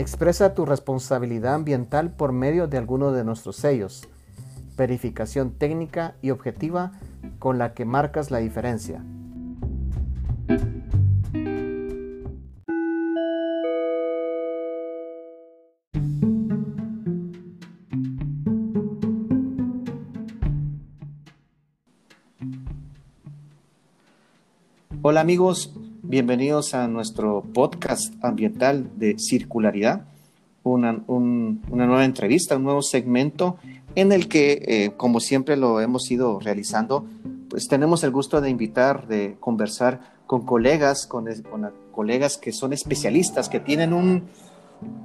Expresa tu responsabilidad ambiental por medio de alguno de nuestros sellos. Verificación técnica y objetiva con la que marcas la diferencia. Hola amigos, bienvenidos a nuestro podcast ambiental de circularidad, una, nueva entrevista, un nuevo segmento en el que, eh, como siempre lo hemos ido realizando, pues tenemos el gusto de invitar, de conversar con colegas, con, colegas que son especialistas, que tienen un,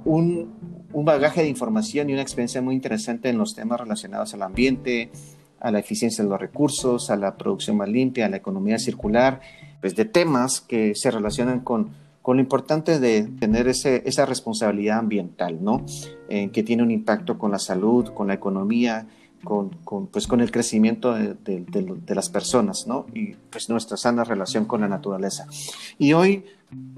un, un bagaje de información y una experiencia muy interesante en los temas relacionados al ambiente, a la eficiencia de los recursos, a la producción más limpia, a la economía circular pues, de temas que se relacionan con, con lo importante de tener ese, esa responsabilidad ambiental, ¿no? Eh, que tiene un impacto con la salud, con la economía, con, con pues, con el crecimiento de, de, las personas, ¿no? Y pues nuestra sana relación con la naturaleza. Y hoy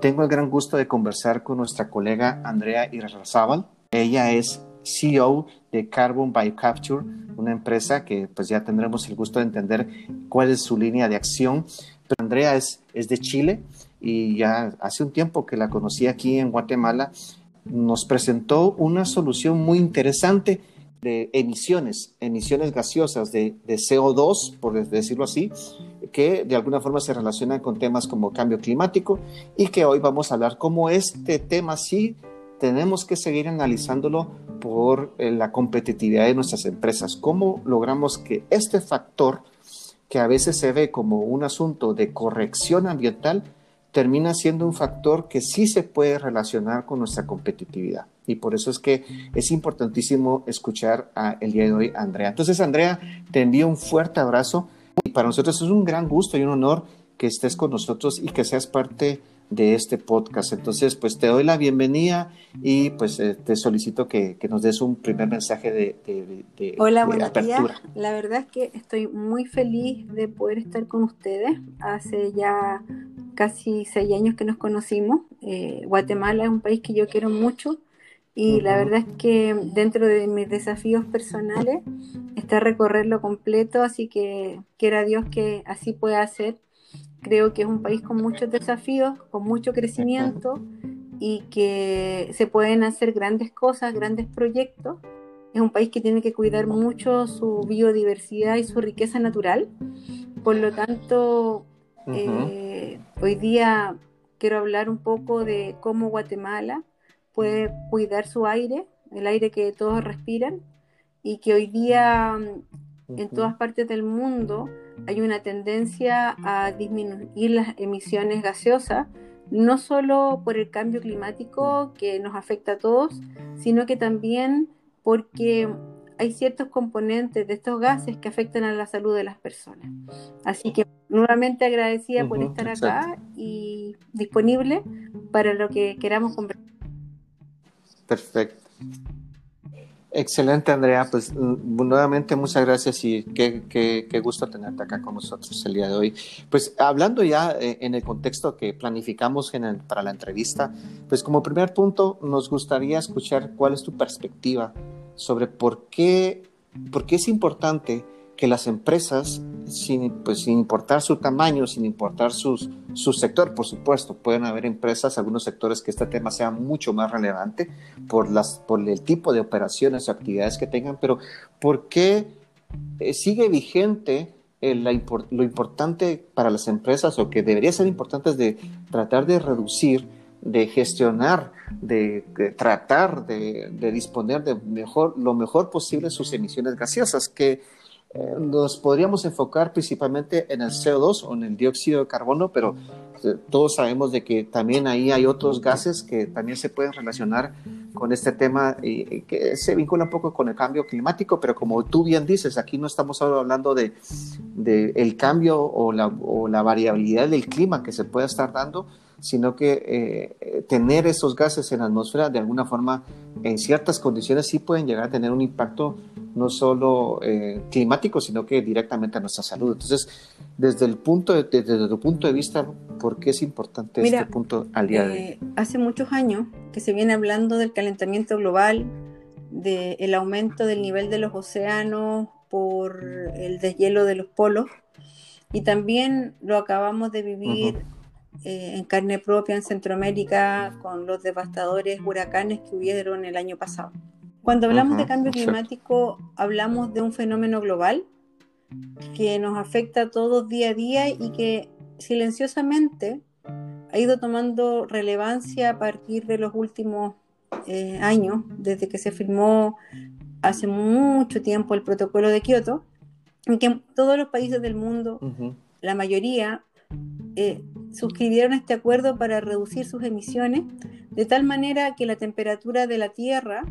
tengo el gran gusto de conversar con nuestra colega Andrea Irrazábal. Ella es CEO de Carbon by Capture, una empresa que pues ya tendremos el gusto de entender cuál es su línea de acción Andrea es, es de Chile y ya hace un tiempo que la conocí aquí en Guatemala, nos presentó una solución muy interesante de emisiones, emisiones gaseosas de, de, CO2, por decirlo así, que de alguna forma se relacionan con temas como cambio climático y que hoy vamos a hablar como este tema sí tenemos que seguir analizándolo por eh, la competitividad de nuestras empresas, cómo logramos que este factor que a veces se ve como un asunto de corrección ambiental, termina siendo un factor que sí se puede relacionar con nuestra competitividad. Y por eso es que es importantísimo escuchar a, el día de hoy Andrea. Entonces, Andrea, te envío un fuerte abrazo y para nosotros es un gran gusto y un honor que estés con nosotros y que seas parte de este podcast. Entonces, pues te doy la bienvenida y pues eh, te solicito que, que, nos des un primer mensaje de, de, Hola, buenos días. La verdad es que estoy muy feliz de poder estar con ustedes. Hace ya casi seis años que nos conocimos. Eh, Guatemala es un país que yo quiero mucho y la verdad es que dentro de mis desafíos personales está recorrerlo completo, así que quiera Dios que así pueda ser Creo que es un país con muchos desafíos, con mucho crecimiento y que se pueden hacer grandes cosas, grandes proyectos. Es un país que tiene que cuidar mucho su biodiversidad y su riqueza natural. Por lo tanto, eh, hoy día quiero hablar un poco de cómo Guatemala puede cuidar su aire, el aire que todos respiran, y que hoy día en todas partes del mundo hay una tendencia a disminuir las emisiones gaseosas, no solo por el cambio climático que nos afecta a todos, sino que también porque hay ciertos componentes de estos gases que afectan a la salud de las personas. Así que nuevamente agradecida por estar acá y disponible para lo que queramos conversar. Perfecto. Excelente, Andrea. Pues mm, nuevamente muchas gracias y qué, qué, gusto tenerte acá con nosotros el día de hoy. Pues hablando ya eh, en el contexto que planificamos para la entrevista, pues como primer punto nos gustaría escuchar cuál es tu perspectiva sobre por qué, por qué es importante que las empresas, sin, pues, sin importar su tamaño, sin importar sus, su sector, por supuesto, pueden haber empresas, algunos sectores que este tema sea mucho más relevante por, las, por el tipo de operaciones o actividades que tengan, pero ¿por qué eh, sigue vigente lo importante para las empresas o que debería ser importante es de tratar de reducir, de gestionar, de, tratar de, disponer de mejor, lo mejor posible sus emisiones gaseosas, que nos podríamos enfocar principalmente en el CO2 o en el dióxido de carbono, pero eh, todos sabemos de que también ahí hay otros gases que también se pueden relacionar con este tema y, que se vincula un poco con el cambio climático, pero como tú bien dices, aquí no estamos hablando de, de el cambio o la, o la, variabilidad del clima que se puede estar dando, sino que eh, tener esos gases en la atmósfera de alguna forma en ciertas condiciones sí pueden llegar a tener un impacto no solo eh, climático, sino que directamente a nuestra salud. Entonces, desde el punto de, desde tu punto de vista, ¿por qué es importante este punto al día de hoy? Eh, hace muchos años que se viene hablando del calentamiento global, del aumento del nivel de los océanos por el deshielo de los polos, y también lo acabamos de vivir eh, en carne propia en Centroamérica con los devastadores huracanes que hubieron el año pasado. Cuando hablamos de cambio climático, hablamos de un fenómeno global que nos afecta a todos día a día y que silenciosamente ha ido tomando relevancia a partir de los últimos eh, años, desde que se firmó hace mucho tiempo el protocolo de Kioto, en que todos los países del mundo, la mayoría, eh, suscribieron este acuerdo para reducir sus emisiones, de tal manera que la temperatura de la Tierra,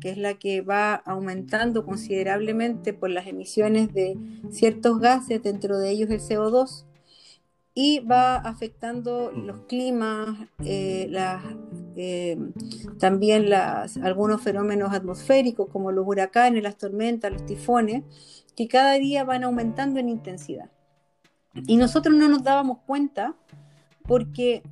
que es la que va aumentando considerablemente por las emisiones de ciertos gases, dentro de ellos el CO2, y va afectando los climas, eh, eh, también algunos fenómenos atmosféricos como los huracanes, las tormentas, los tifones, que cada día van aumentando en intensidad. Y nosotros no nos dábamos cuenta porque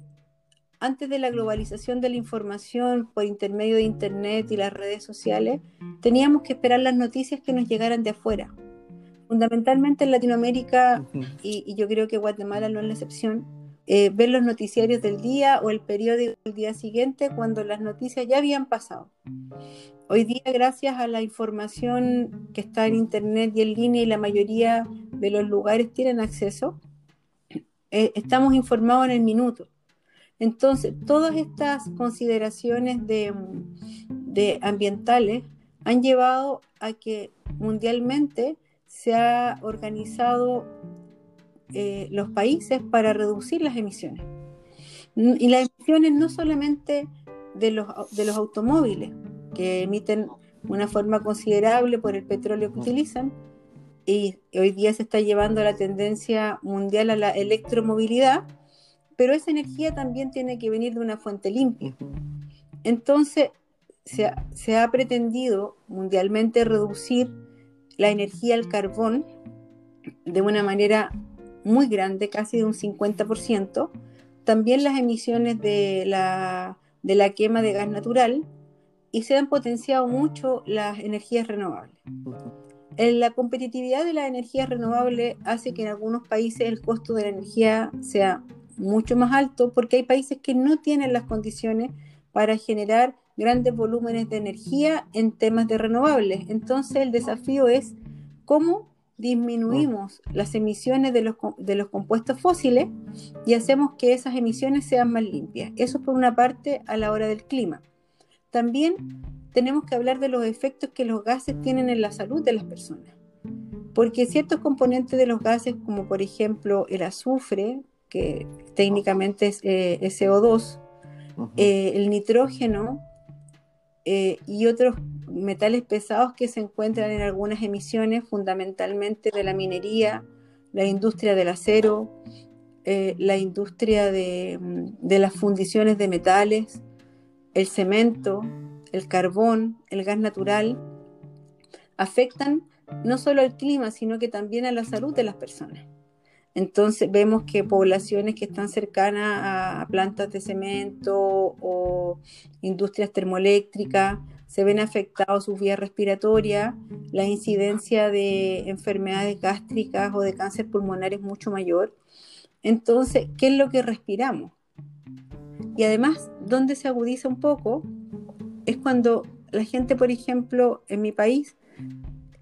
antes de la globalización de la información por intermedio de Internet y las redes sociales, teníamos que esperar las noticias que nos llegaran de afuera. Fundamentalmente en Latinoamérica, y, yo creo que Guatemala no es la excepción, eh, ver los noticiarios del día o el periódico del día siguiente cuando las noticias ya habían pasado. Hoy día, gracias a la información que está en Internet y en línea y la mayoría de los lugares tienen acceso, eh, estamos informados en el minuto. Entonces, todas estas consideraciones de, ambientales han llevado a que mundialmente se ha organizado eh, los países para reducir las emisiones. Y las emisiones no solamente de los, de los automóviles, que emiten una forma considerable por el petróleo que utilizan. Y hoy día se está llevando la tendencia mundial a la electromovilidad, pero esa energía también tiene que venir de una fuente limpia. Entonces, se ha, pretendido mundialmente reducir la energía al carbón de una manera muy grande, casi de un 50%. También las emisiones de la, de la quema de gas natural, y se han potenciado mucho las energías renovables. La competitividad de las energías renovables hace que en algunos países el costo de la energía sea mucho más alto porque hay países que no tienen las condiciones para generar grandes volúmenes de energía en temas de renovables. Entonces el desafío es cómo disminuimos las emisiones de los, de los compuestos fósiles y hacemos que esas emisiones sean más limpias. Eso por una parte a la hora del clima. También tenemos que hablar de los efectos que los gases tienen en la salud de las personas. Porque ciertos componentes de los gases, como por ejemplo el azufre, que técnicamente es, eh, CO2, eh, el nitrógeno eh, y otros metales pesados que se encuentran en algunas emisiones, fundamentalmente de la minería, la industria del acero, la industria de, de las fundiciones de metales, el cemento, el carbón, el gas natural, afectan no solo al clima, sino que también a la salud de las personas. Entonces vemos que poblaciones que están cercanas a plantas de cemento o industrias termoeléctricas se ven afectados sus vías respiratorias, la incidencia de enfermedades gástricas o de cáncer pulmonar es mucho mayor. Entonces, ¿qué es lo que respiramos? Y además, donde se agudiza un poco es cuando la gente, por ejemplo, en mi país,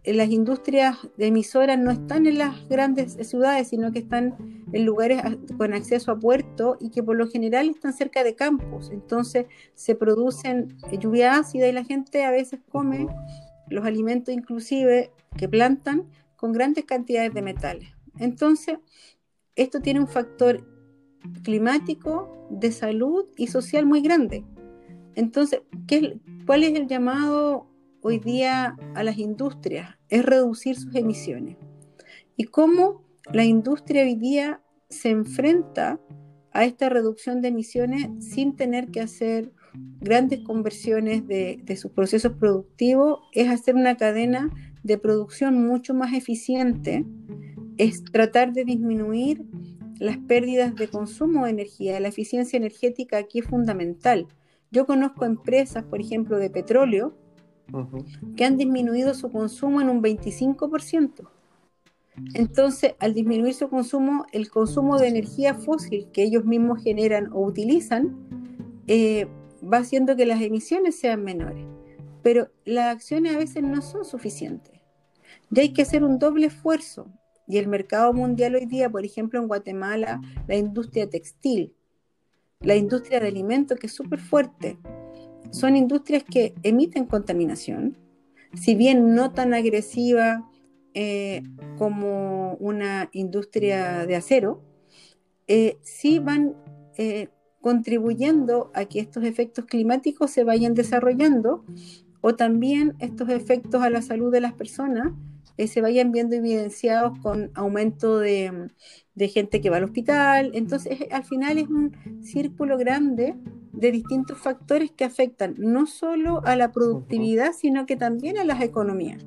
en las industrias de emisoras no están en las grandes ciudades, sino que están en lugares con acceso a puerto y que por lo general están cerca de campos. Entonces se producen lluvia ácida y la gente a veces come los alimentos inclusive que plantan con grandes cantidades de metales. Entonces, esto tiene un factor climático, de salud y social muy grande. Entonces, ¿qué, ¿cuál es el llamado hoy día a las industrias? Es reducir sus emisiones. ¿Y cómo la industria hoy día se enfrenta a esta reducción de emisiones sin tener que hacer grandes conversiones de, sus procesos productivos, es hacer una cadena de producción mucho más eficiente, es tratar de disminuir las pérdidas de consumo de energía. La eficiencia energética aquí es fundamental. Yo conozco empresas, por ejemplo, de petróleo, que han disminuido su consumo en un 25%. Entonces, al disminuir su consumo, el consumo de energía fósil que ellos mismos generan o utilizan, eh, va haciendo que las emisiones sean menores. Pero las acciones a veces no son suficientes. Ya hay que hacer un doble esfuerzo. Y el mercado mundial hoy día, por ejemplo, en Guatemala, la industria textil, la industria de alimentos, que es súper fuerte, son industrias que emiten contaminación, si bien no tan agresiva eh, como una industria de acero, eh, sí van eh, contribuyendo a que estos efectos climáticos se vayan desarrollando o también estos efectos a la salud de las personas se vayan viendo evidenciados con aumento de, de, gente que va al hospital. Entonces, al final es un círculo grande de distintos factores que afectan no solo a la productividad, sino que también a las economías.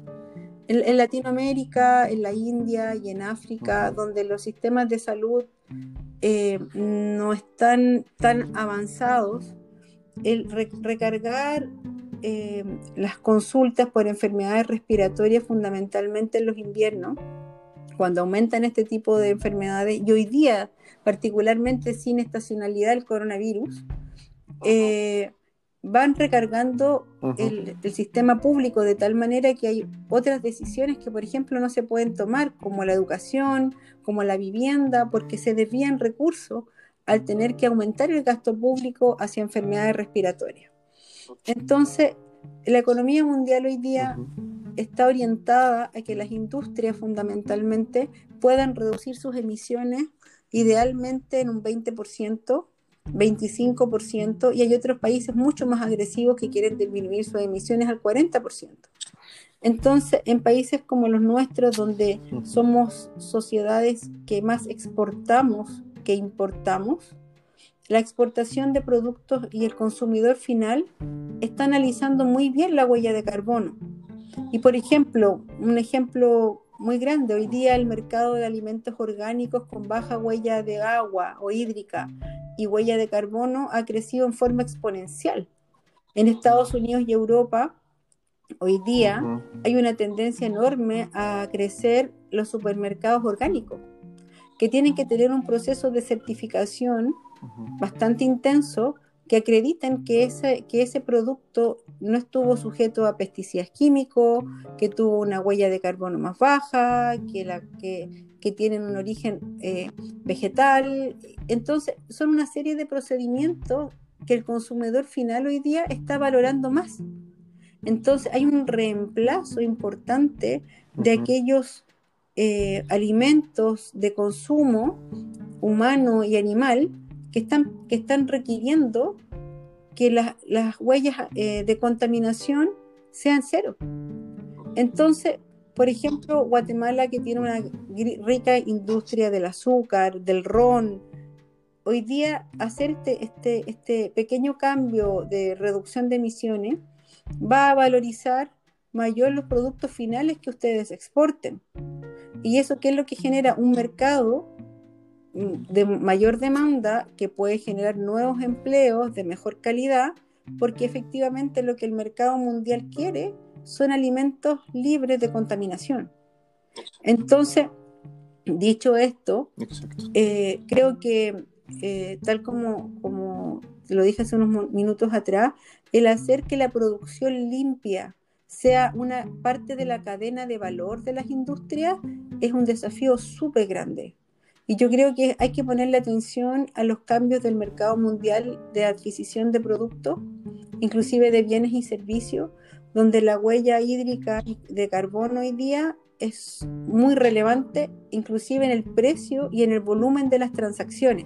En, Latinoamérica, en la India y en África, donde los sistemas de salud eh, no están tan avanzados, el recargar eh, las consultas por enfermedades respiratorias fundamentalmente en los inviernos, cuando aumentan este tipo de enfermedades, y hoy día, particularmente sin estacionalidad el coronavirus, eh, van recargando el, sistema público de tal manera que hay otras decisiones que, por ejemplo, no se pueden tomar, como la educación, como la vivienda, porque se desvían recursos al tener que aumentar el gasto público hacia enfermedades respiratorias. Entonces, la economía mundial hoy día está orientada a que las industrias fundamentalmente puedan reducir sus emisiones idealmente en un 20% 25%, y hay otros países mucho más agresivos que quieren disminuir sus emisiones al 40%. Entonces, en países como los nuestros, donde somos sociedades que más exportamos que importamos, la exportación de productos y el consumidor final está analizando muy bien la huella de carbono. Y por ejemplo, un ejemplo muy grande, hoy día el mercado de alimentos orgánicos con baja huella de agua o hídrica y huella de carbono ha crecido en forma exponencial. En Estados Unidos y Europa, hoy día hay una tendencia enorme a crecer los supermercados orgánicos, que tienen que tener un proceso de certificación bastante intenso que acrediten que ese, que ese producto no estuvo sujeto a pesticidas químicos, que tuvo una huella de carbono más baja, que, la, que, que tienen un origen eh, vegetal. Entonces, son una serie de procedimientos que el consumidor final hoy día está valorando más. Entonces, hay un reemplazo importante de aquellos eh, alimentos de consumo humano y animal que están, que están requiriendo que las huellas eh, de contaminación sean cero. Entonces, por ejemplo, Guatemala, que tiene una rica industria del azúcar, del ron, hoy día hacer este, este, este pequeño cambio de reducción de emisiones va a valorizar mayor los productos finales que ustedes exporten. Y eso qué es lo que genera un mercado de mayor demanda que puede generar nuevos empleos de mejor calidad, porque efectivamente lo que el mercado mundial quiere son alimentos libres de contaminación. Entonces, dicho esto, eh, creo que eh, tal como, como lo dije hace unos minutos atrás, el hacer que la producción limpia sea una parte de la cadena de valor de las industrias es un desafío súper grande. Y yo creo que hay que ponerle atención a los cambios del mercado mundial de adquisición de productos, inclusive de bienes y servicios, donde la huella hídrica de carbono hoy día es muy relevante, inclusive en el precio y en el volumen de las transacciones.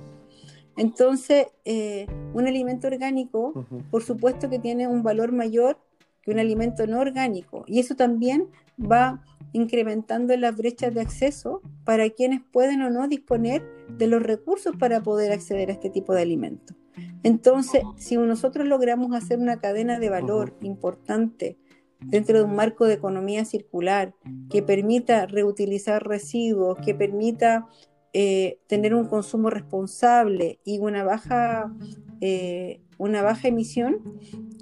Entonces, eh, un alimento orgánico, por supuesto que tiene un valor mayor que un alimento no orgánico, y eso también va incrementando las brechas de acceso para quienes pueden o no disponer de los recursos para poder acceder a este tipo de alimentos. Entonces, si nosotros logramos hacer una cadena de valor importante dentro de un marco de economía circular que permita reutilizar residuos, que permita eh, tener un consumo responsable y una baja, eh, una baja emisión,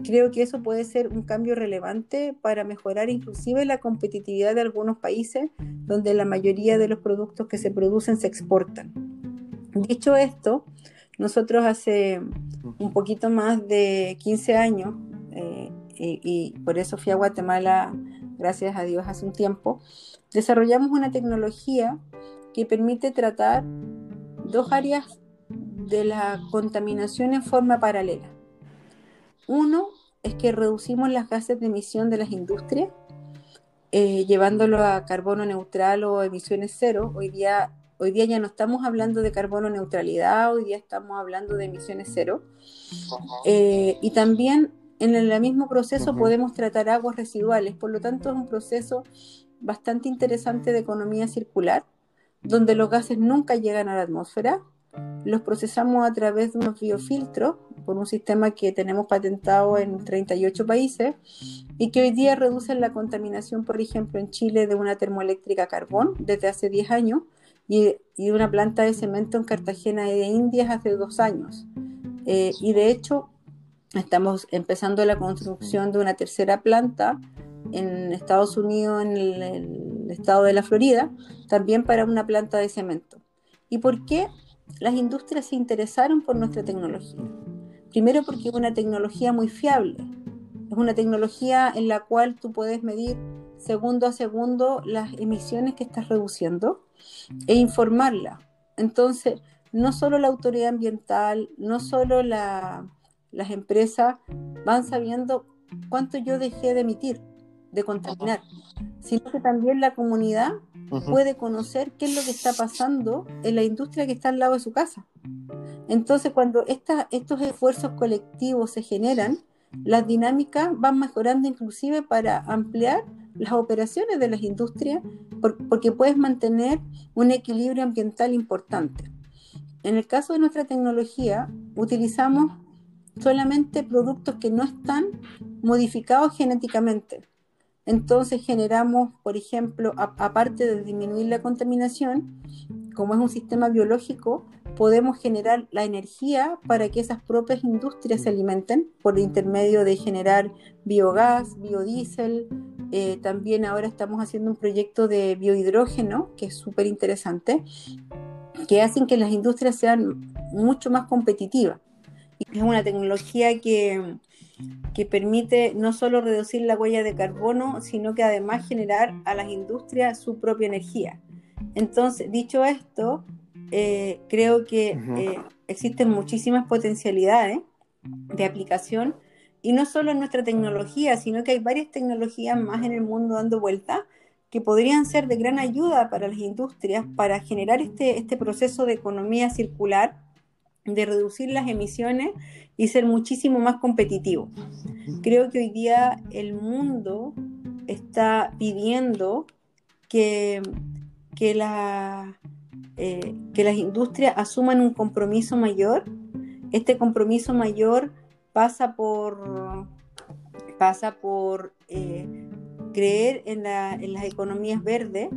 creo que eso puede ser un cambio relevante para mejorar inclusive la competitividad de algunos países donde la mayoría de los productos que se producen se exportan. Dicho esto, nosotros hace un poquito más de 15 años, eh, y, por eso fui a Guatemala, gracias a Dios, hace un tiempo, desarrollamos una tecnología que permite tratar dos áreas de la contaminación en forma paralela. Uno es que reducimos las gases de emisión de las industrias, eh, llevándolo a carbono neutral o emisiones cero. Hoy día, hoy día ya no estamos hablando de carbono neutralidad, hoy día estamos hablando de emisiones cero. Eh, y también en el mismo proceso podemos tratar aguas residuales, por lo tanto es un proceso bastante interesante de economía circular, donde los gases nunca llegan a la atmósfera, los procesamos a través de unos biofiltros por un sistema que tenemos patentado en 38 países y que hoy día reducen la contaminación, por ejemplo, en Chile de una termoeléctrica a carbón desde hace 10 años y, de una planta de cemento en Cartagena de Indias hace dos años. Eh, y de hecho, Estamos empezando la construcción de una tercera planta en Estados Unidos, en el, estado de la Florida, también para una planta de cemento. ¿Y por qué las industrias se interesaron por nuestra tecnología? Primero porque es una tecnología muy fiable. Es una tecnología en la cual tú puedes medir segundo a segundo las emisiones que estás reduciendo e informarla. Entonces, no solo la autoridad ambiental, no solo la, las empresas van sabiendo cuánto yo dejé de emitir, de contaminar, sino que también la comunidad puede conocer qué es lo que está pasando en la industria que está al lado de su casa. Entonces, cuando estos esfuerzos colectivos se generan, las dinámicas van mejorando inclusive para ampliar las operaciones de las industrias, porque puedes mantener un equilibrio ambiental importante. En el caso de nuestra tecnología, utilizamos solamente productos que no están modificados genéticamente. Entonces generamos, por ejemplo, aparte de disminuir la contaminación, como es un sistema biológico, podemos generar la energía para que esas propias industrias se alimenten por intermedio de generar biogás, biodiesel. Eh, también ahora estamos haciendo un proyecto de biohidrógeno, que es súper interesante, que hacen que las industrias sean mucho más competitivas. Es una tecnología que, que permite no solo reducir la huella de carbono, sino que además generar a las industrias su propia energía. Entonces, dicho esto, eh, creo que eh, existen muchísimas potencialidades de aplicación y no solo en nuestra tecnología, sino que hay varias tecnologías más en el mundo dando vuelta que podrían ser de gran ayuda para las industrias para generar este, este proceso de economía circular de reducir las emisiones y ser muchísimo más competitivo. Creo que hoy día el mundo está pidiendo que, que, la, eh, que las industrias asuman un compromiso mayor. Este compromiso mayor pasa por, pasa por eh, creer en, en, las economías verdes,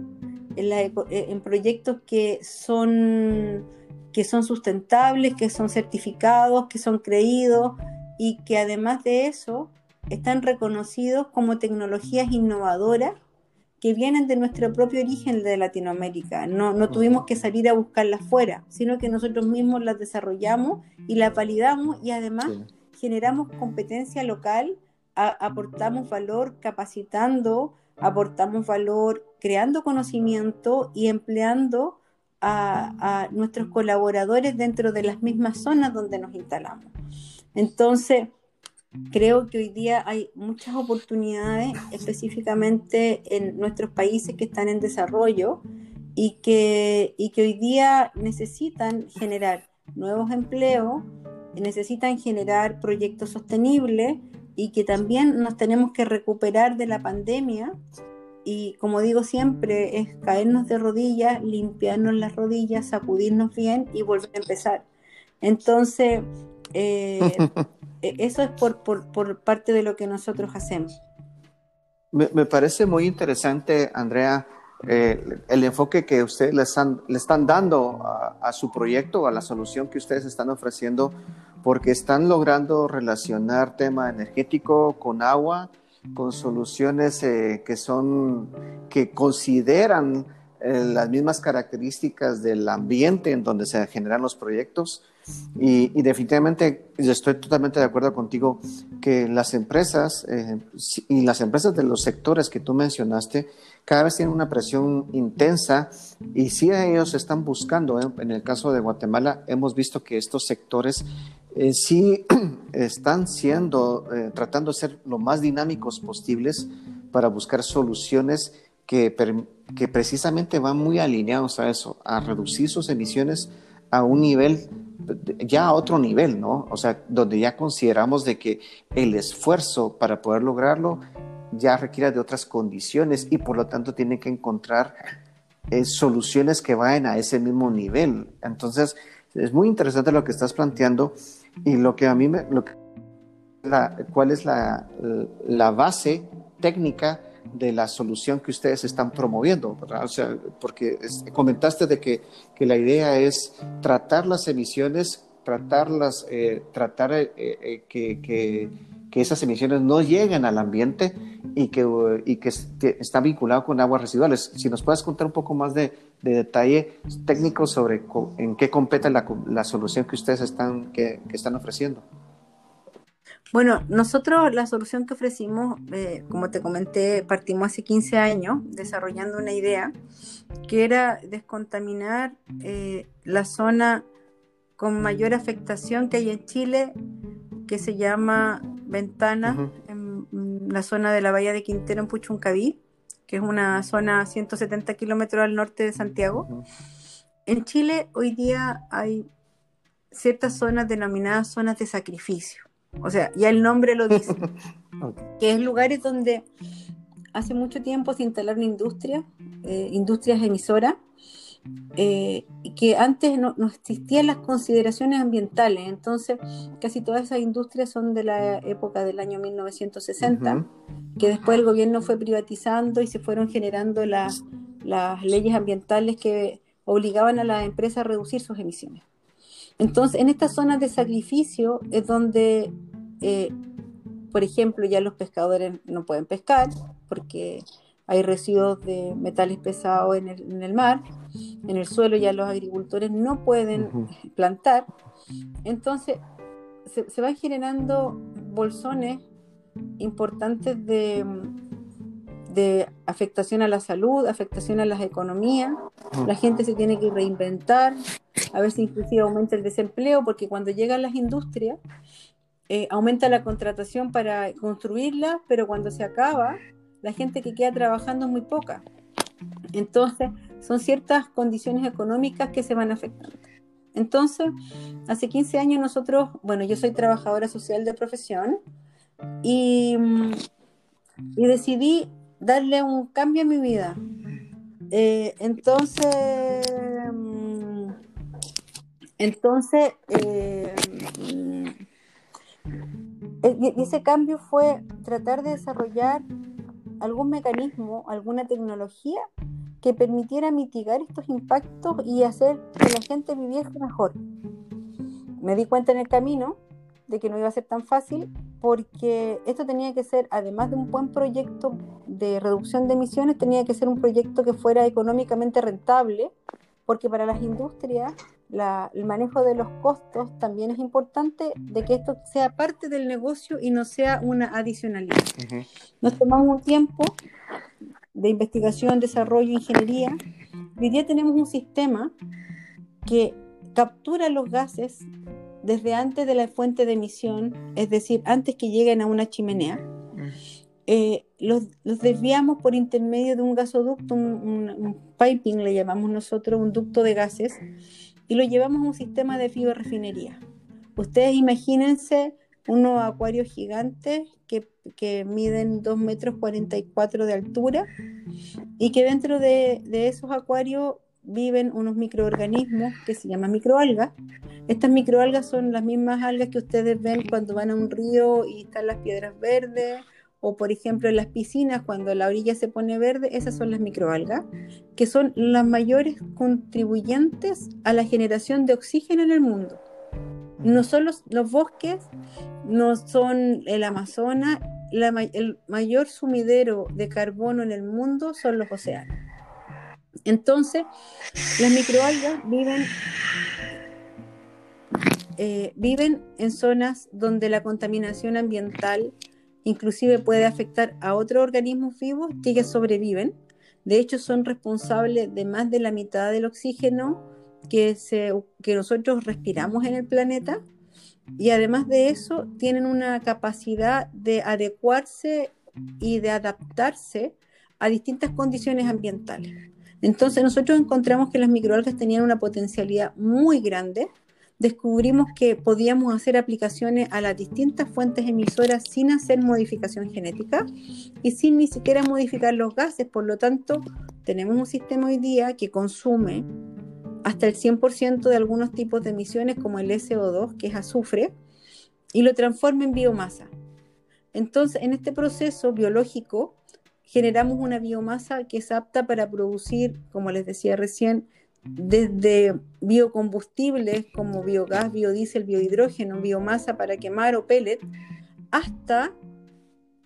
en, eh, en proyectos que son que son sustentables, que son certificados, que son creídos y que además de eso están reconocidos como tecnologías innovadoras que vienen de nuestro propio origen de Latinoamérica. No, no tuvimos que salir a buscarlas fuera, sino que nosotros mismos las desarrollamos y las validamos y además generamos competencia local, aportamos valor capacitando, aportamos valor creando conocimiento y empleando a, nuestros colaboradores dentro de las mismas zonas donde nos instalamos. Entonces, creo que hoy día hay muchas oportunidades, específicamente en nuestros países que están en desarrollo y que, y que hoy día necesitan generar nuevos empleos, necesitan generar proyectos sostenibles y que también nos tenemos que recuperar de la pandemia y como digo siempre, es caernos de rodillas, limpiarnos las rodillas, sacudirnos bien y volver a empezar. Entonces, eh, e, eso es por, por, parte de lo que nosotros hacemos. Me, parece muy interesante, Andrea, eh, el enfoque que ustedes le están, le están dando a, a, su proyecto, a la solución que ustedes están ofreciendo, porque están logrando relacionar tema energético con agua, con soluciones eh, que son, que consideran eh, las mismas características del ambiente en donde se generan los proyectos. Y, definitivamente estoy totalmente de acuerdo contigo que las empresas eh, y las empresas de los sectores que tú mencionaste cada vez tienen una presión intensa y si ellos están buscando, en el caso de Guatemala, hemos visto que estos sectores eh, sí están siendo, eh, tratando de ser lo más dinámicos posibles para buscar soluciones que, que precisamente van muy alineados a eso, a reducir sus emisiones a un nivel, ya a otro nivel, ¿no? O sea, donde ya consideramos de que el esfuerzo para poder lograrlo ya requiere de otras condiciones y por lo tanto tiene que encontrar eh, soluciones que vayan a ese mismo nivel. Entonces, es muy interesante lo que estás planteando y lo que a mí me... Lo ¿Cuál es la, la, base técnica de la solución que ustedes están promoviendo? O sea, porque comentaste de que, que, la idea es tratar las emisiones, tratarlas, eh, tratar eh, eh, que, que, que, esas emisiones no lleguen al ambiente y que, y que está vinculado con aguas residuales. Si nos puedes contar un poco más de, de detalle técnico sobre en qué compete la, la solución que ustedes están, que, que, están ofreciendo. Bueno, nosotros la solución que ofrecimos, eh, como te comenté, partimos hace 15 años desarrollando una idea que era descontaminar eh, la zona con mayor afectación que hay en Chile, que se llama Ventana, en, la zona de la bahía de Quintero en Puchuncaví que es una zona a 170 kilómetros al norte de Santiago. En Chile hoy día hay ciertas zonas denominadas zonas de sacrificio. O sea, ya el nombre lo dice, que es lugares donde hace mucho tiempo se instalaron industrias, eh, industrias emisoras, eh, que antes no, existían las consideraciones ambientales, entonces casi todas esas industrias son de la época del año 1960, que después el gobierno fue privatizando y se fueron generando las leyes ambientales que obligaban a las empresas a reducir sus emisiones. Entonces, en estas zonas de sacrificio es donde, eh, por ejemplo, ya los pescadores no pueden pescar porque hay residuos de metales pesados en el, mar, en el suelo ya los agricultores no pueden plantar, entonces se, van generando bolsones importantes de, de afectación a la salud, afectación a las economías, la gente se tiene que reinventar, a veces inclusive aumenta el desempleo, porque cuando llegan las industrias, eh, aumenta la contratación para construirla, pero cuando se acaba, la gente que queda trabajando es muy poca. Entonces, son ciertas condiciones económicas que se van afectando. Entonces, hace 15 años nosotros, bueno, yo soy trabajadora social de profesión y, y decidí darle un cambio a mi vida. Eh, entonces, entonces, eh, y ese cambio fue tratar de desarrollar algún mecanismo, alguna tecnología que permitiera mitigar estos impactos y hacer que la gente viviese mejor. Me di cuenta en el camino de que no iba a ser tan fácil porque esto tenía que ser, además de un buen proyecto de reducción de emisiones, tenía que ser un proyecto que fuera económicamente rentable, porque para las industrias el manejo de los costos también es importante de que esto sea parte del negocio y no sea una adicionalidad. Nos tomamos un tiempo de investigación, desarrollo, ingeniería. Hoy día tenemos un sistema que captura los gases desde antes de la fuente de emisión, es decir, antes que lleguen a una chimenea. Eh, los, desviamos por intermedio de un gasoducto, un, un, piping le llamamos nosotros, un ducto de gases, y lo llevamos a un sistema de refinería. Ustedes imagínense unos acuarios gigantes que, que miden 2 metros 44 de altura y que dentro de, de esos acuarios viven unos microorganismos que se llaman microalgas. Estas microalgas son las mismas algas que ustedes ven cuando van a un río y están las piedras verdes, o por ejemplo en las piscinas cuando la orilla se pone verde, esas son las microalgas, que son las mayores contribuyentes a la generación de oxígeno en el mundo. No son los, bosques, no son el Amazonas, el mayor sumidero de carbono en el mundo son los océanos. Entonces, las microalgas viven, eh, viven en zonas donde la contaminación ambiental inclusive puede afectar a otros organismos vivos que ya sobreviven. De hecho, son responsables de más de la mitad del oxígeno que, se, que nosotros respiramos en el planeta. Y además de eso, tienen una capacidad de adecuarse y de adaptarse a distintas condiciones ambientales. Entonces nosotros encontramos que las microalgas tenían una potencialidad muy grande. Descubrimos que podíamos hacer aplicaciones a las distintas fuentes emisoras sin hacer modificación genética y sin ni siquiera modificar los gases. Por lo tanto, tenemos un sistema hoy día que consume hasta el 100% de algunos tipos de emisiones como el SO2, que es azufre, y lo transforma en biomasa. Entonces, en este proceso biológico, generamos una biomasa que es apta para producir, como les decía recién, desde biocombustibles como biogás, biodiesel, biohidrógeno, biomasa para quemar o pellet, hasta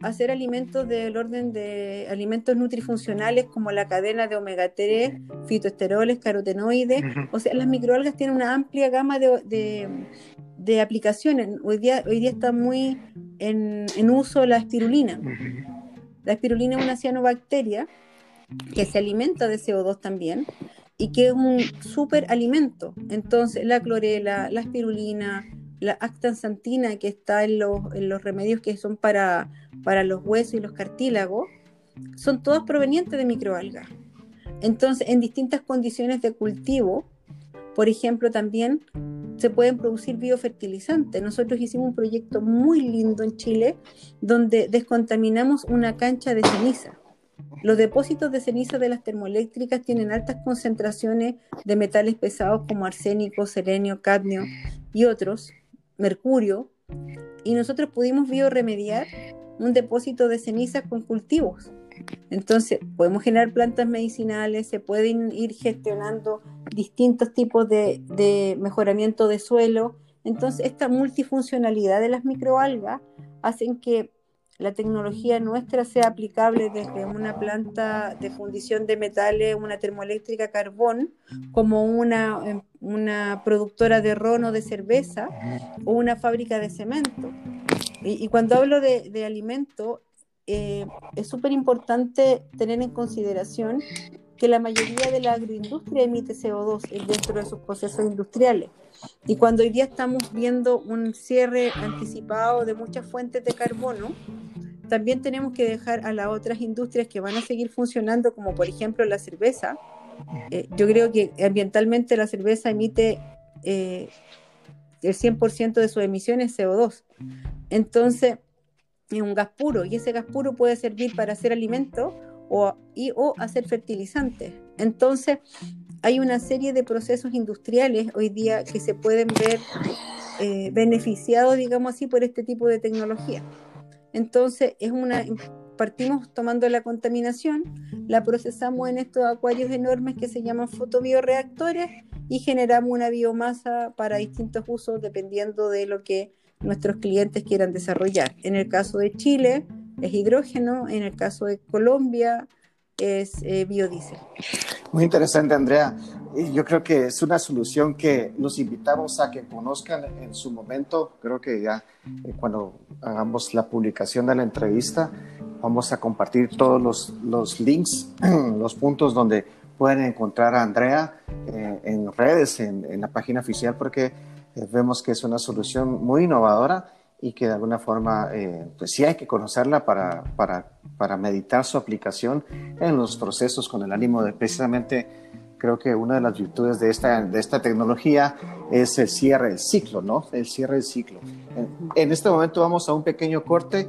hacer alimentos del orden de alimentos nutrifuncionales como la cadena de omega 3, fitoesteroles, carotenoides. O sea, las microalgas tienen una amplia gama de, aplicaciones. Hoy día, hoy día está muy en, en uso la espirulina. La espirulina es una cianobacteria que se alimenta de CO2 también y que es un superalimento. Entonces, la clorela, la espirulina, la actansantina que está en los, en los remedios que son para, para los huesos y los cartílagos, son todas provenientes de microalgas. Entonces, en distintas condiciones de cultivo, por ejemplo, también se pueden producir biofertilizantes. Nosotros hicimos un proyecto muy lindo en Chile donde descontaminamos una cancha de ceniza. Los depósitos de ceniza de las termoeléctricas tienen altas concentraciones de metales pesados como arsénico, selenio, cadmio y otros, mercurio, y nosotros pudimos bioremediar un depósito de cenizas con cultivos. Entonces, podemos generar plantas medicinales, se pueden ir gestionando distintos tipos de, mejoramiento de suelo. Entonces, esta multifuncionalidad de las microalgas hacen que la tecnología nuestra sea aplicable desde una planta de fundición de metales, una termoeléctrica carbón, como una, em, una productora de ron o de cerveza o una fábrica de cemento. Y, cuando hablo de, de alimento, eh, es súper importante tener en consideración que la mayoría de la agroindustria emite CO2 dentro de sus procesos industriales. Y cuando hoy día estamos viendo un cierre anticipado de muchas fuentes de carbono, también tenemos que dejar a las otras industrias que van a seguir funcionando, como por ejemplo la cerveza. Eh, yo creo que ambientalmente la cerveza emite eh, el 100% de sus emisiones CO2. Entonces, es un gas puro y ese gas puro puede servir para hacer alimento y, o hacer fertilizantes. Entonces, hay una serie de procesos industriales hoy día que se pueden ver eh, beneficiados, digamos así, por este tipo de tecnología. Entonces, es una partimos tomando la contaminación, la procesamos en estos acuarios enormes que se llaman fotobioreactores y generamos una biomasa para distintos usos dependiendo de lo que nuestros clientes quieran desarrollar. En el caso de Chile es hidrógeno, en el caso de Colombia es eh, biodiesel. Muy interesante, Andrea. Yo creo que es una solución que los invitamos a que conozcan en su momento. Creo que ya eh, cuando hagamos la publicación de la entrevista, vamos a compartir todos los, los links, los puntos donde pueden encontrar a Andrea eh, en redes, en, en, la página oficial, porque eh, vemos que es una solución muy innovadora y que de alguna forma, eh, pues sí hay que conocerla para, para, para, meditar su aplicación en los procesos con el ánimo de precisamente creo que una de las virtudes de esta, de esta tecnología es el cierre del ciclo, ¿no? El cierre del ciclo. En, en este momento vamos a un pequeño corte.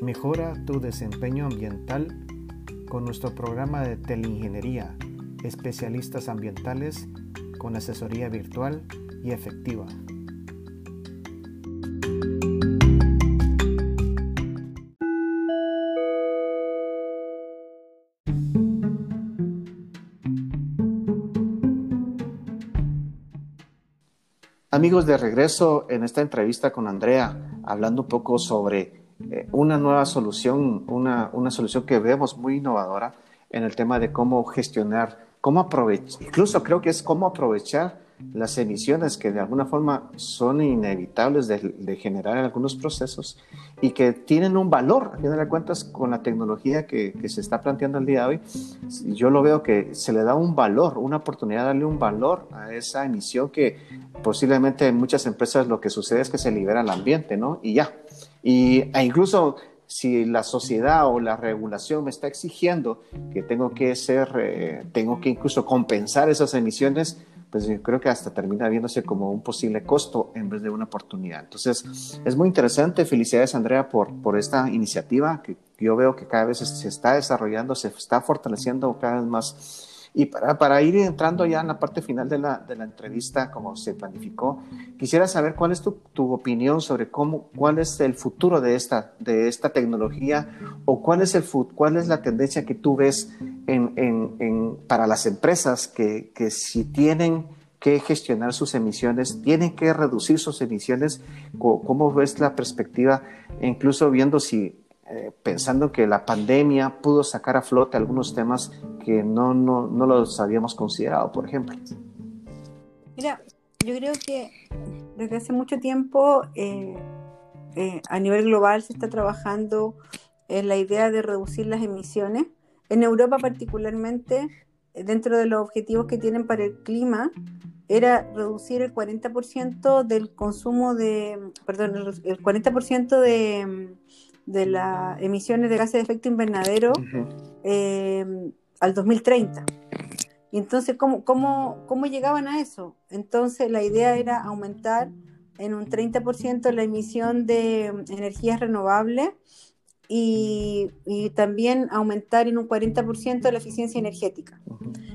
Mejora tu desempeño ambiental con nuestro programa de teleingeniería, especialistas ambientales con asesoría virtual y efectiva. Amigos, de regreso en esta entrevista con Andrea, hablando un poco sobre una nueva solución, una, una solución que vemos muy innovadora en el tema de cómo gestionar, cómo aprovechar, incluso creo que es cómo aprovechar las emisiones que de alguna forma son inevitables de, generar en algunos procesos y que tienen un valor, a final de cuentas, con la tecnología que, que, se está planteando el día de hoy, yo lo veo que se le da un valor, una oportunidad de darle un valor a esa emisión que posiblemente en muchas empresas lo que sucede es que se libera al ambiente, ¿no? Y ya. Y, e incluso si la sociedad o la regulación me está exigiendo que tengo que ser, eh, tengo que incluso compensar esas emisiones, pues yo creo que hasta termina viéndose como un posible costo en vez de una oportunidad. Entonces, es muy interesante. Felicidades, Andrea, por, por esta iniciativa que yo veo que cada vez se está desarrollando, se está fortaleciendo cada vez más y para, para, ir entrando ya en la parte final de la, de la entrevista, como se planificó, quisiera saber cuál es tu, tu, opinión sobre cómo, cuál es el futuro de esta, de esta tecnología o cuál es, el, cuál es la tendencia que tú ves en, en, en, para las empresas que, que si tienen que gestionar sus emisiones, tienen que reducir sus emisiones. ¿Cómo ves la perspectiva, incluso viendo si eh, pensando que la pandemia pudo sacar a flote algunos temas que no, no, no los habíamos considerado, por ejemplo. Mira, yo creo que desde hace mucho tiempo eh, eh, a nivel global se está trabajando en la idea de reducir las emisiones. En Europa particularmente, dentro de los objetivos que tienen para el clima, era reducir el 40% del consumo de, perdón, el 40% de, de las emisiones de gases de efecto invernadero eh, al 2030. Y entonces, ¿cómo, cómo, cómo llegaban a eso? Entonces, la idea era aumentar en un 30% la emisión de energías renovables y, y, también aumentar en un 40% la eficiencia energética.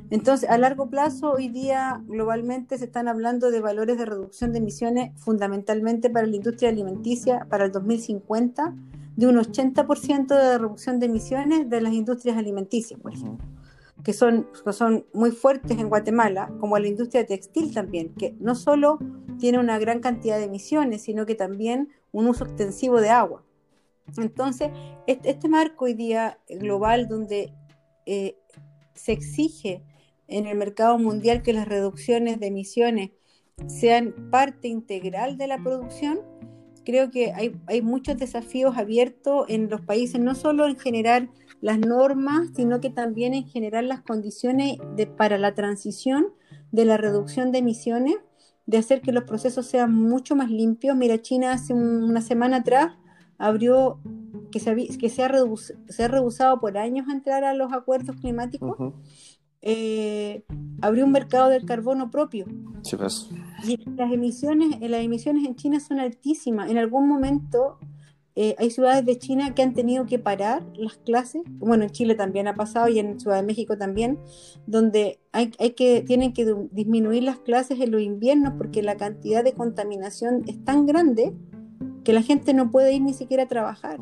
Entonces, a largo plazo, hoy día globalmente se están hablando de valores de reducción de emisiones fundamentalmente para la industria alimenticia para el 2050 de un 80% de reducción de emisiones de las industrias alimenticias, por ejemplo, que, son, que son muy fuertes en Guatemala, como la industria textil también, que no solo tiene una gran cantidad de emisiones, sino que también un uso extensivo de agua. Entonces, este, marco hoy día global donde eh, se exige en el mercado mundial que las reducciones de emisiones sean parte integral de la producción, creo que hay, muchos desafíos abiertos en los países, no solo en generar las normas, sino que también en generar las condiciones para la transición de la reducción de emisiones, de hacer que los procesos sean mucho más limpios. Mira, China hace una semana atrás abrió, que se, que se ha rehusado por años a entrar a los acuerdos climáticos eh, abrió un mercado del carbono propio. Pues. Y las emisiones, las emisiones en China son altísimas. En algún momento eh, hay ciudades de China que han tenido que parar las clases. Bueno, en Chile también ha pasado y en Ciudad de México también, donde hay, hay que, tienen que disminuir las clases en los inviernos porque la cantidad de contaminación es tan grande que la gente no puede ir ni siquiera a trabajar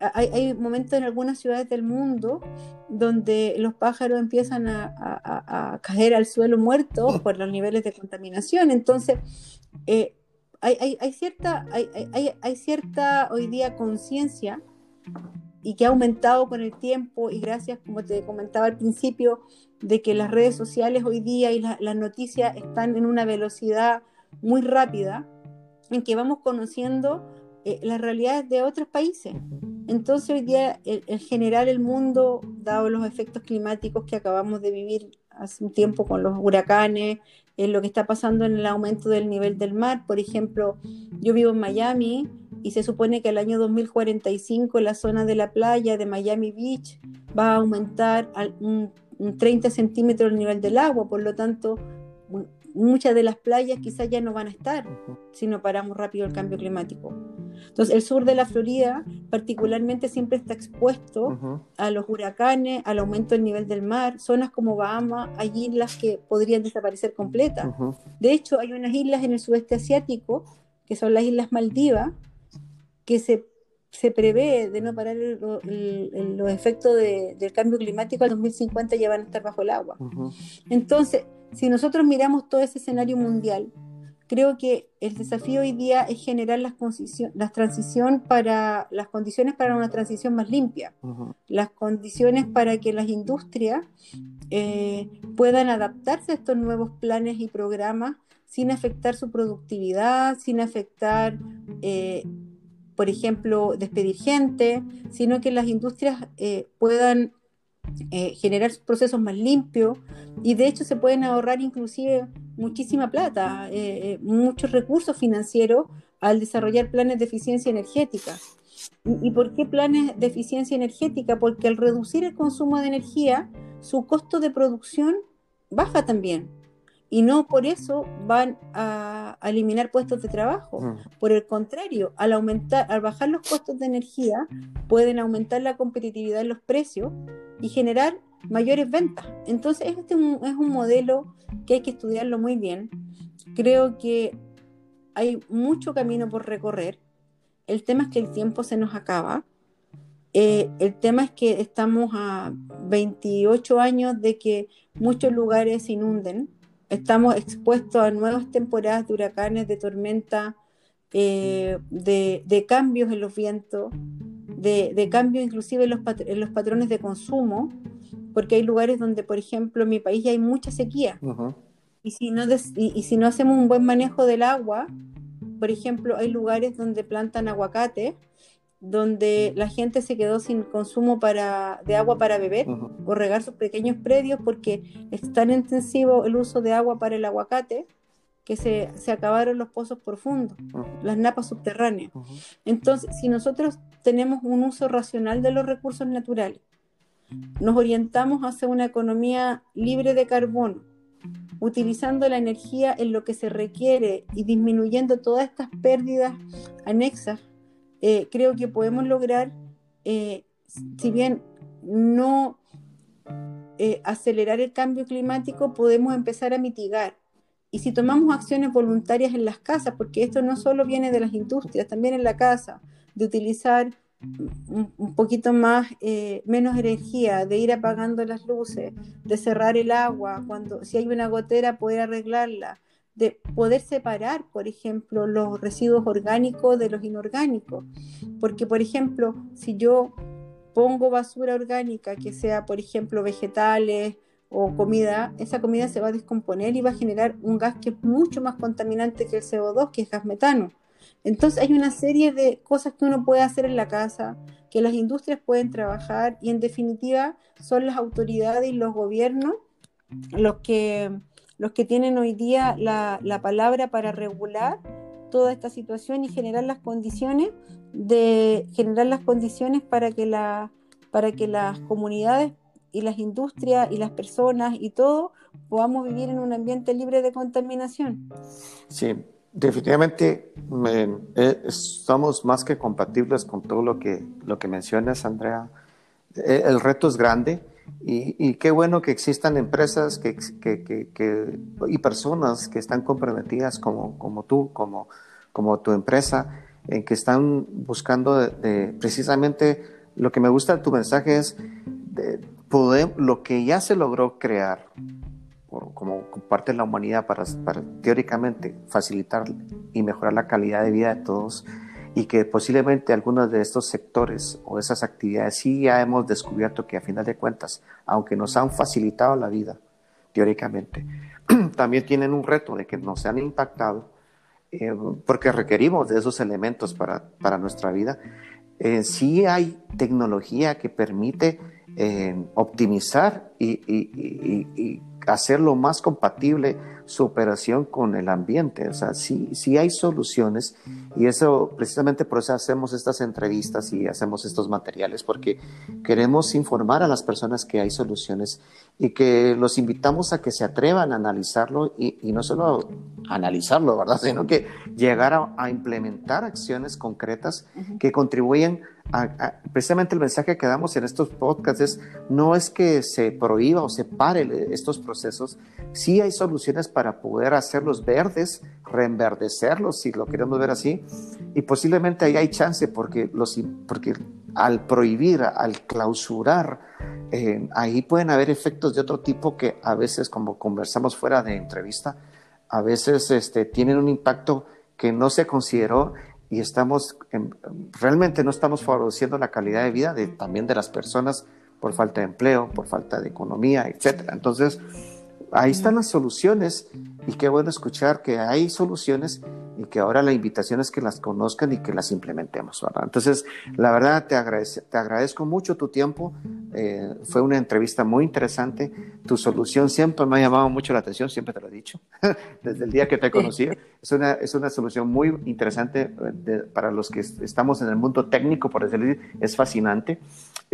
hay, momentos en algunas ciudades del mundo donde los pájaros empiezan a, caer al suelo muertos por los niveles de contaminación. Entonces, eh, hay, cierta, hay, cierta hoy día conciencia y que ha aumentado con el tiempo y gracias, como te comentaba al principio, de que las redes sociales hoy día y las noticias están en una velocidad muy rápida, en que vamos conociendo eh, las realidades de otros países. Entonces hoy día, en general, el mundo, dado los efectos climáticos que acabamos de vivir hace un tiempo con los huracanes, en lo que está pasando en el aumento del nivel del mar. Por ejemplo, yo vivo en Miami y se supone que el año 2045 la zona de la playa de Miami Beach va a aumentar un, 30 centímetros el nivel del agua, por lo tanto muchas de las playas quizás ya no van a estar si no paramos rápido el cambio climático. Entonces, el sur de la Florida particularmente siempre está expuesto a los huracanes, al aumento del nivel del mar, zonas como Bahamas, hay islas que podrían desaparecer completas. De hecho, hay unas islas en el sudeste asiático, que son las Islas Maldivas, que se, se prevé de no parar los efectos del cambio climático al 2050 ya van a estar bajo el agua. Entonces, si nosotros miramos todo ese escenario mundial, creo que el desafío hoy día es generar las, las transición para las condiciones para una transición más limpia, las condiciones para que las industrias eh, puedan adaptarse a estos nuevos planes y programas sin afectar su productividad, sin afectar eh, por ejemplo, despedir gente, sino que las industrias eh, puedan eh, generar procesos más limpios y de hecho se pueden ahorrar inclusive muchísima plata, eh, muchos recursos financieros al desarrollar planes de eficiencia energética. ¿Y por qué planes de eficiencia energética? Porque al reducir el consumo de energía, su costo de producción baja también y no por eso van a, eliminar puestos de trabajo. Mm. Por el contrario, al aumentar, al bajar los costos de energía, pueden aumentar la competitividad en los precios y generar mayores ventas. Entonces, este es un modelo que hay que estudiarlo muy bien. Creo que hay mucho camino por recorrer. El tema es que el tiempo se nos acaba. Eh, el tema es que estamos a 28 años de que muchos lugares se inunden estamos expuestos a nuevas temporadas de huracanes, de tormenta, eh, de, cambios en los vientos, de, cambios inclusive en los, patrones de consumo, porque hay lugares donde, por ejemplo, en mi país ya hay mucha sequía. y, si no y si no hacemos un buen manejo del agua, por ejemplo, hay lugares donde plantan aguacate donde la gente se quedó sin consumo para, de agua para beber o regar sus pequeños predios porque es tan intensivo el uso de agua para el aguacate que se, acabaron los pozos profundos, las napas subterráneas. Entonces, si nosotros tenemos un uso racional de los recursos naturales, nos orientamos hacia una economía libre de carbono, utilizando la energía en lo que se requiere y disminuyendo todas estas pérdidas anexas eh, creo que podemos lograr, eh, si bien no eh, acelerar el cambio climático, podemos empezar a mitigar. Y si tomamos acciones voluntarias en las casas, porque esto no solo viene de las industrias, también en la casa, de utilizar un, poquito más, menos energía, de ir apagando las luces, de cerrar el agua, cuando si hay una gotera poder arreglarla, de poder separar, por ejemplo, los residuos orgánicos de los inorgánicos. Porque, por ejemplo, si yo pongo basura orgánica, que sea, por ejemplo, vegetales o comida, esa comida se va a descomponer y va a generar un gas que es mucho más contaminante que el CO2, que es gas metano. Entonces hay una serie de cosas que uno puede hacer en la casa, que las industrias pueden trabajar y en definitiva son las autoridades y los gobiernos los que los que tienen hoy día la, palabra para regular toda esta situación y generar las condiciones de generar las condiciones para que la para que las comunidades y las industrias y las personas y todo podamos vivir en un ambiente libre de contaminación. Sí, definitivamente eh, somos más que compatibles con todo lo que lo que mencionas, Andrea. Eh, el reto es grande y, qué bueno que existan empresas que, que, y personas que están comprometidas como, como tú, como, como tu empresa, en que están buscando precisamente lo que me gusta de tu mensaje es de lo que ya se logró crear como parte de la humanidad para teóricamente facilitar y mejorar la calidad de vida de todos y que posiblemente algunos de estos sectores o esas actividades sí ya hemos descubierto que a final de cuentas, aunque nos han facilitado la vida, teóricamente, también tienen un reto de que nos han impactado eh, porque requerimos de esos elementos para, para nuestra vida. Eh, sí hay tecnología que permite eh, optimizar y, y, y, hacer lo más compatible su operación con el ambiente. O sea, sí, sí hay soluciones y eso precisamente por eso hacemos estas entrevistas y hacemos estos materiales, porque queremos informar a las personas que hay soluciones y que los invitamos a que se atrevan a analizarlo y, y no solo analizarlo, ¿verdad? Sino que llegar a, a implementar acciones concretas que precisamente el mensaje que damos en estos podcasts es no es que se prohíba o se pare estos procesos, sí hay soluciones para poder hacerlos verdes, reenverdecerlos, si lo queremos ver así, y posiblemente ahí hay chance porque, los, porque al prohibir, al clausurar, eh, ahí pueden haber efectos de otro tipo que a veces, como conversamos fuera de entrevista, a veces este, tienen un impacto que no se consideró y estamos, realmente no estamos favoreciendo la calidad de vida de, también de las personas por falta de empleo, por falta de economía, etcétera. Entonces, ahí están las soluciones y qué bueno escuchar que hay soluciones y que ahora la invitación es que las conozcan y que las implementemos. ¿verdad? Entonces, la verdad, te, te agradezco mucho tu tiempo. Eh, fue una entrevista muy interesante. Tu solución siempre me ha llamado mucho la atención, siempre te lo he dicho, desde el día que te conocí. Es una, es una solución muy interesante eh, para los que estamos en el mundo técnico, por decirlo así, es fascinante.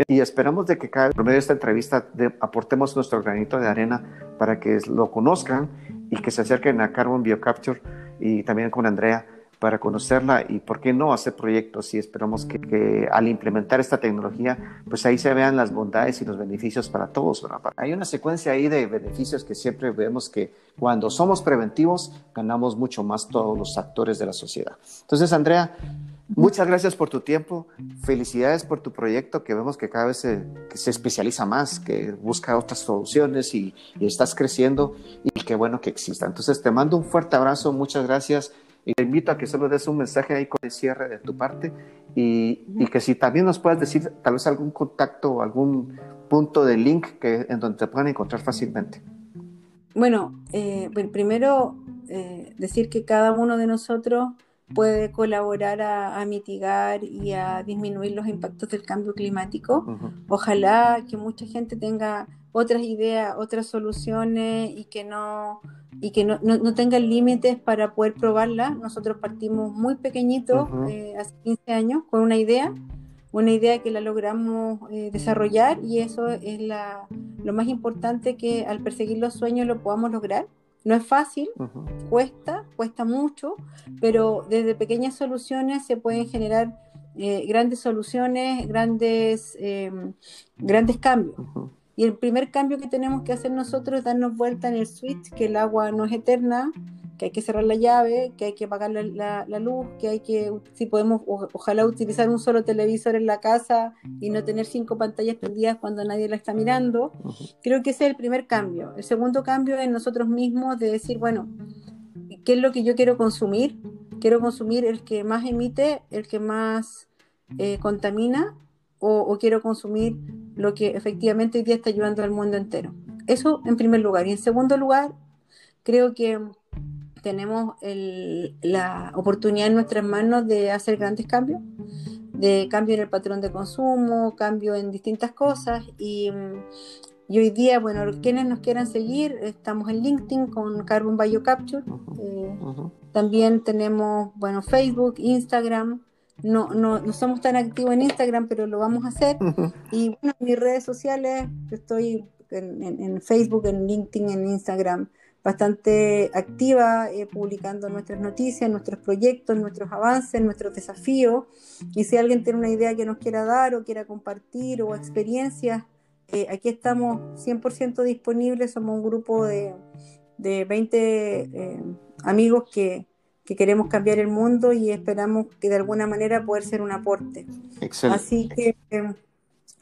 Y esperamos de que cada por medio de esta entrevista aportemos nuestro granito de arena para que lo conozcan y que se acerquen a Carbon Biocapture y también con Andrea para conocerla y por qué no hacer proyectos y esperamos que, al implementar esta tecnología, pues ahí se vean las bondades y los beneficios para todos. Hay una secuencia ahí de beneficios que siempre vemos que cuando somos preventivos ganamos mucho más todos los actores de la sociedad. Entonces, Andrea, muchas gracias por tu tiempo, felicidades por tu proyecto que vemos que cada vez se, se especializa más, que busca otras soluciones y, y estás creciendo y qué bueno que exista. Entonces, te mando un fuerte abrazo, muchas gracias. Y te invito a que solo des un mensaje ahí con el cierre de tu parte y, y que si también nos puedas decir tal vez algún contacto o algún punto de link que, en donde te puedan encontrar fácilmente. Bueno, eh, primero eh, decir que cada uno de nosotros puede colaborar a, a, mitigar y a disminuir los impactos del cambio climático. Uh -huh. Ojalá que mucha gente tenga otras ideas, otras soluciones y que no y que no, no, no tengan límites para poder probarla. Nosotros partimos muy pequeñitos, uh -huh. eh, hace 15 años, con una idea, una idea que la logramos eh, desarrollar y eso es la, lo más importante que al perseguir los sueños lo podamos lograr. No es fácil, uh -huh. cuesta, cuesta mucho, pero desde pequeñas soluciones se pueden generar eh, grandes soluciones, grandes, eh, grandes cambios. Uh -huh. Y el primer cambio que tenemos que hacer nosotros es darnos vuelta en el switch, que el agua no es eterna, que hay que cerrar la llave, que hay que apagar la, la, luz, que hay que, si podemos, ojalá utilizar un solo televisor en la casa y no tener cinco pantallas prendidas cuando nadie la está mirando. Creo que ese es el primer cambio. El segundo cambio es nosotros mismos de decir, bueno, ¿qué es lo que yo quiero consumir? Quiero consumir el que más emite, el que más eh, contamina, o, o quiero consumir lo que efectivamente hoy día está ayudando al mundo entero. Eso en primer lugar. Y en segundo lugar, creo que tenemos el, la oportunidad en nuestras manos de hacer grandes cambios, de cambio en el patrón de consumo, cambio en distintas cosas. Y, y hoy día, bueno, quienes nos quieran seguir, estamos en LinkedIn con Carbon Biocapture. Uh -huh, eh, uh -huh. También tenemos, bueno, Facebook, Instagram. No, no, no somos tan activos en Instagram, pero lo vamos a hacer. Uh -huh. Y bueno, en mis redes sociales, estoy en, en, en, Facebook, en LinkedIn, en Instagram, bastante activa, eh, publicando nuestras noticias, nuestros proyectos, nuestros avances, nuestros desafíos. Y si alguien tiene una idea que nos quiera dar o quiera compartir o experiencias, eh, aquí estamos 100% disponibles. Somos un grupo de, de 20 eh, amigos que que queremos cambiar el mundo y esperamos que de alguna manera poder ser un aporte. Excelente. Así que eh,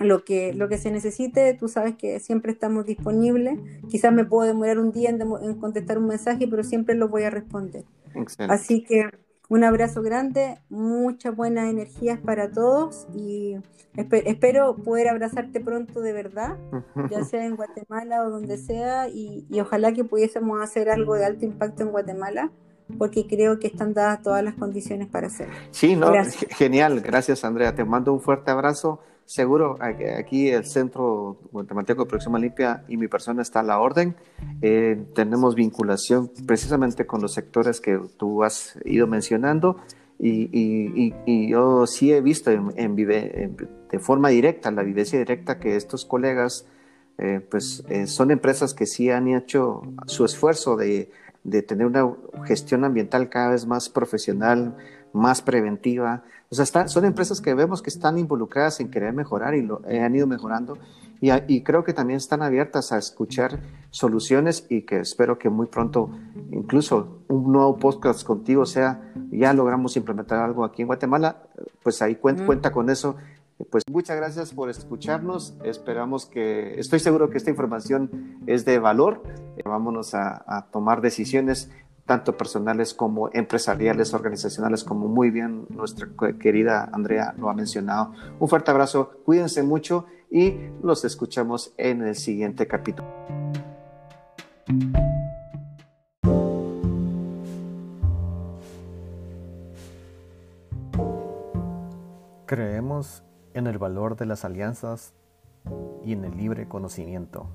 lo que lo que se necesite, tú sabes que siempre estamos disponibles. Quizás me puedo demorar un día en, en contestar un mensaje, pero siempre lo voy a responder. Excelente. Así que un abrazo grande, muchas buenas energías para todos y esp espero poder abrazarte pronto de verdad, ya sea en Guatemala o donde sea, y, y ojalá que pudiésemos hacer algo de alto impacto en Guatemala porque creo que están dadas todas las condiciones para hacerlo. Sí, no, Gracias. genial. Gracias, Andrea. Te mando un fuerte abrazo. Seguro aquí el Centro Guatemalteco de Producción Limpia y mi persona está a la orden. Eh, tenemos vinculación precisamente con los sectores que tú has ido mencionando y, yo sí he visto en, de forma directa, la vivencia directa, que estos colegas, eh, pues eh, son empresas que sí han hecho su esfuerzo de, de tener una gestión ambiental cada vez más profesional, más preventiva. O sea, son empresas que vemos que están involucradas en querer mejorar y lo, han ido mejorando. Y, y, creo que también están abiertas a escuchar soluciones y que espero que muy pronto, incluso un nuevo podcast contigo sea, ya logramos implementar algo aquí en Guatemala, pues ahí cuenta, cuenta con eso. Pues muchas gracias por escucharnos. Esperamos que, estoy seguro que esta información es de valor. vámonos a, a tomar decisiones tanto personales como empresariales, organizacionales, como muy bien nuestra querida Andrea lo ha mencionado. Un fuerte abrazo, cuídense mucho y los escuchamos en el siguiente capítulo. Creemos en el valor de las alianzas y en el libre conocimiento.